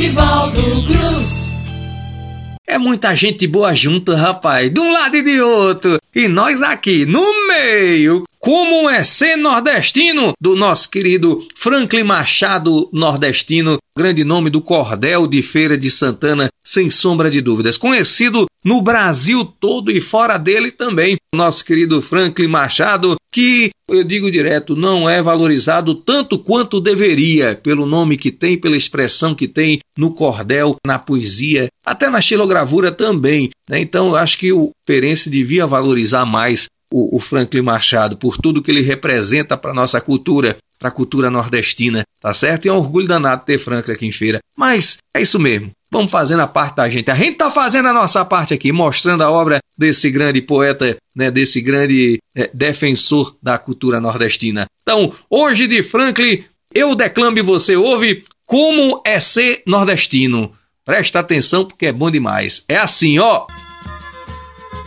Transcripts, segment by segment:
Nivaldo Cruz. É muita gente boa junto, rapaz, de um lado e de outro. E nós aqui no meio, como é ser nordestino do nosso querido Franklin Machado Nordestino, grande nome do Cordel de Feira de Santana, sem sombra de dúvidas. Conhecido no Brasil todo e fora dele também. Nosso querido Franklin Machado, que eu digo direto, não é valorizado tanto quanto deveria, pelo nome que tem, pela expressão que tem no cordel, na poesia, até na xilogravura também. Né? Então, eu acho que o Perense devia valorizar mais o, o Franklin Machado, por tudo que ele representa para nossa cultura, para a cultura nordestina, tá certo? E é um orgulho danado ter Franklin aqui em feira. Mas é isso mesmo. Vamos fazendo a parte da gente. A gente tá fazendo a nossa parte aqui, mostrando a obra desse grande poeta, né, desse grande é, defensor da cultura nordestina. Então, hoje de Franklin, eu declamo e você ouve como é ser nordestino. Presta atenção porque é bom demais. É assim, ó.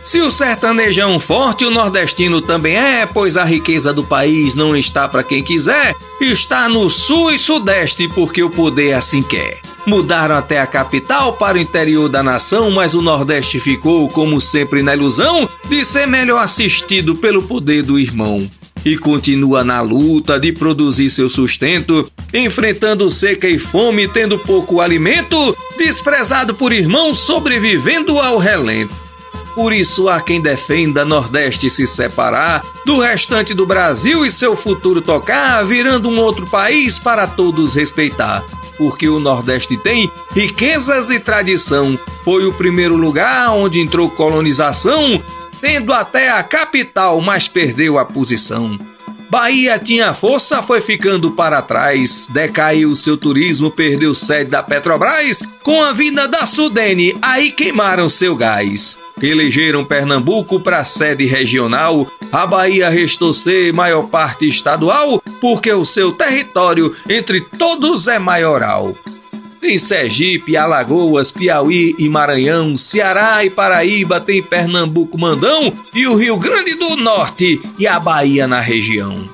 Se o sertanejão forte, o nordestino também é, pois a riqueza do país não está para quem quiser, está no sul e sudeste porque o poder assim quer. Mudaram até a capital para o interior da nação, mas o Nordeste ficou, como sempre, na ilusão de ser melhor assistido pelo poder do irmão. E continua na luta de produzir seu sustento, enfrentando seca e fome, tendo pouco alimento, desprezado por irmãos, sobrevivendo ao relento. Por isso há quem defenda Nordeste se separar do restante do Brasil e seu futuro tocar, virando um outro país para todos respeitar. Porque o Nordeste tem riquezas e tradição. Foi o primeiro lugar onde entrou colonização, tendo até a capital, mas perdeu a posição. Bahia tinha força, foi ficando para trás. Decaiu seu turismo, perdeu sede da Petrobras. Com a vinda da Sudene, aí queimaram seu gás. Elegeram Pernambuco para sede regional. A Bahia restou ser maior parte estadual, porque o seu território entre todos é maioral. Tem Sergipe, Alagoas, Piauí e Maranhão, Ceará e Paraíba, tem Pernambuco, Mandão e o Rio Grande do Norte e a Bahia na região.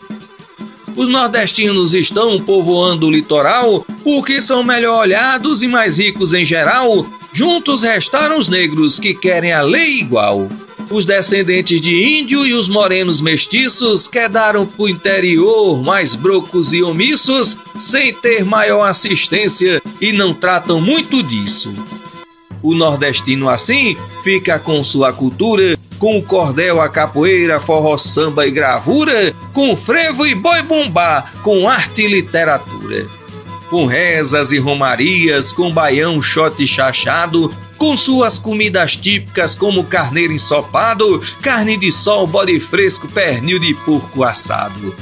Os nordestinos estão povoando o litoral porque são melhor olhados e mais ricos em geral. Juntos restaram os negros que querem a lei igual. Os descendentes de índio e os morenos mestiços quedaram pro interior mais brocos e omissos, sem ter maior assistência e não tratam muito disso. O nordestino assim fica com sua cultura, com o cordel, a capoeira, forró, samba e gravura, com frevo e boi bumbá, com arte e literatura. Com rezas e romarias, com baião, shot chachado, com suas comidas típicas como carneiro ensopado, carne de sol, bode fresco, pernil de porco assado.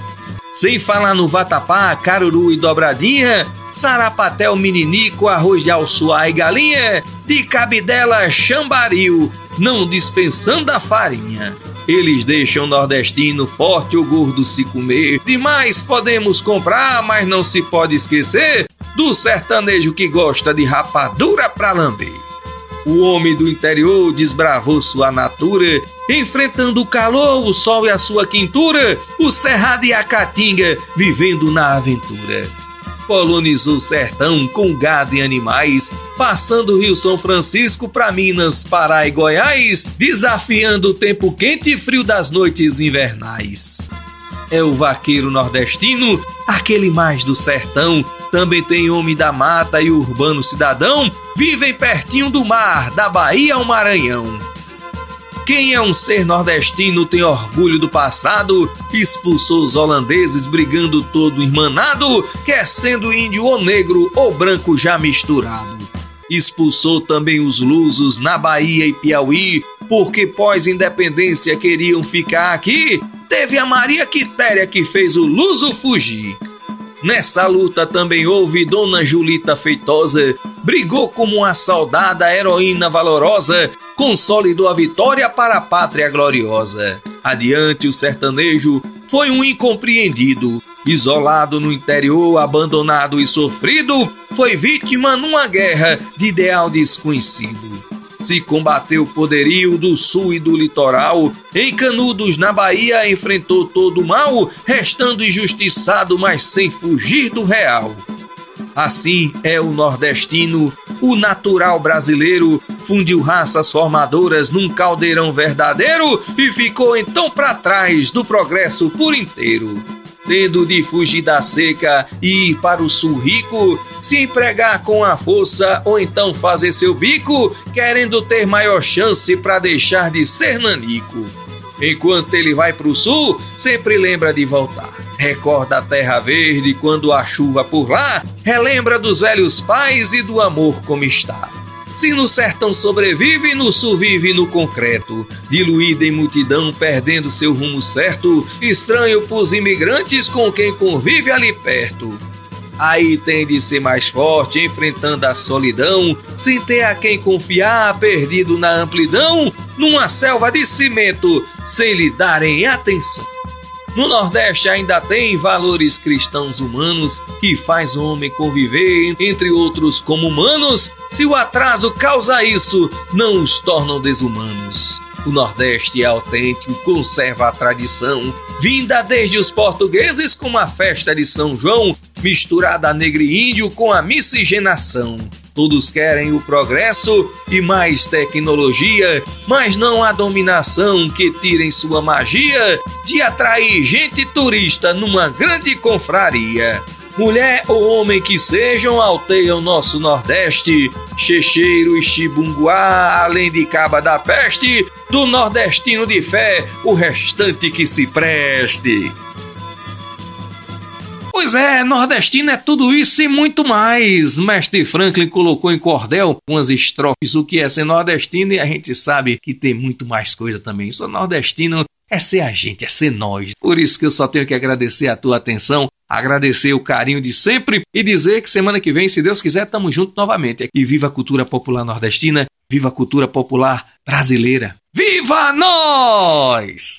Sem falar no vatapá, caruru e dobradinha, sarapatel, meninico, arroz de alçoá e galinha, de cabidela, chambaril, não dispensando a farinha. Eles deixam o nordestino forte ou gordo se comer. Demais podemos comprar, mas não se pode esquecer do sertanejo que gosta de rapadura pra lamber. O homem do interior desbravou sua natura, enfrentando o calor, o sol e a sua quintura, o cerrado e a caatinga, vivendo na aventura. Colonizou o sertão com gado e animais, passando o Rio São Francisco para Minas, Pará e Goiás, desafiando o tempo quente e frio das noites invernais. É o vaqueiro nordestino, aquele mais do sertão, também tem homem da mata e urbano cidadão, vivem pertinho do mar, da Bahia ao Maranhão. Quem é um ser nordestino tem orgulho do passado, expulsou os holandeses brigando todo irmanado, quer sendo índio ou negro ou branco já misturado. Expulsou também os lusos na Bahia e Piauí, porque pós-independência queriam ficar aqui. Teve a Maria Quitéria que fez o luso fugir. Nessa luta também houve Dona Julita Feitosa, brigou como uma saudada heroína valorosa, consolidou a vitória para a pátria gloriosa. Adiante o sertanejo foi um incompreendido, isolado no interior, abandonado e sofrido, foi vítima numa guerra de ideal desconhecido se combateu o poderio do sul e do litoral. Em Canudos, na Bahia, enfrentou todo o mal, restando injustiçado, mas sem fugir do real. Assim é o nordestino, o natural brasileiro, fundiu raças formadoras num caldeirão verdadeiro e ficou então para trás do progresso por inteiro tendo de fugir da seca e ir para o sul rico, se empregar com a força ou então fazer seu bico, querendo ter maior chance para deixar de ser nanico. Enquanto ele vai para o sul, sempre lembra de voltar. Recorda a terra verde quando há chuva por lá, relembra dos velhos pais e do amor como está. Se no sertão sobrevive, no sul vive no concreto. Diluída em multidão, perdendo seu rumo certo, estranho pros imigrantes com quem convive ali perto. Aí tem de ser mais forte, enfrentando a solidão, sem ter a quem confiar, perdido na amplidão, numa selva de cimento, sem lhe darem atenção. No Nordeste ainda tem valores cristãos humanos que faz o homem conviver entre outros como humanos. Se o atraso causa isso, não os tornam desumanos. O Nordeste é autêntico, conserva a tradição, vinda desde os portugueses com a festa de São João, misturada a negro e índio com a miscigenação. Todos querem o progresso e mais tecnologia, mas não a dominação que tirem sua magia de atrair gente turista numa grande confraria. Mulher ou homem que sejam, alteiam nosso Nordeste, Checheiro e Chibunguá, além de Caba da Peste, do nordestino de fé, o restante que se preste. Pois é, nordestino é tudo isso e muito mais. Mestre Franklin colocou em cordel umas estrofes o que é ser nordestino e a gente sabe que tem muito mais coisa também. Sou nordestino é ser a gente, é ser nós. Por isso que eu só tenho que agradecer a tua atenção, agradecer o carinho de sempre e dizer que semana que vem, se Deus quiser, estamos juntos novamente. E viva a cultura popular nordestina, viva a cultura popular brasileira. Viva nós!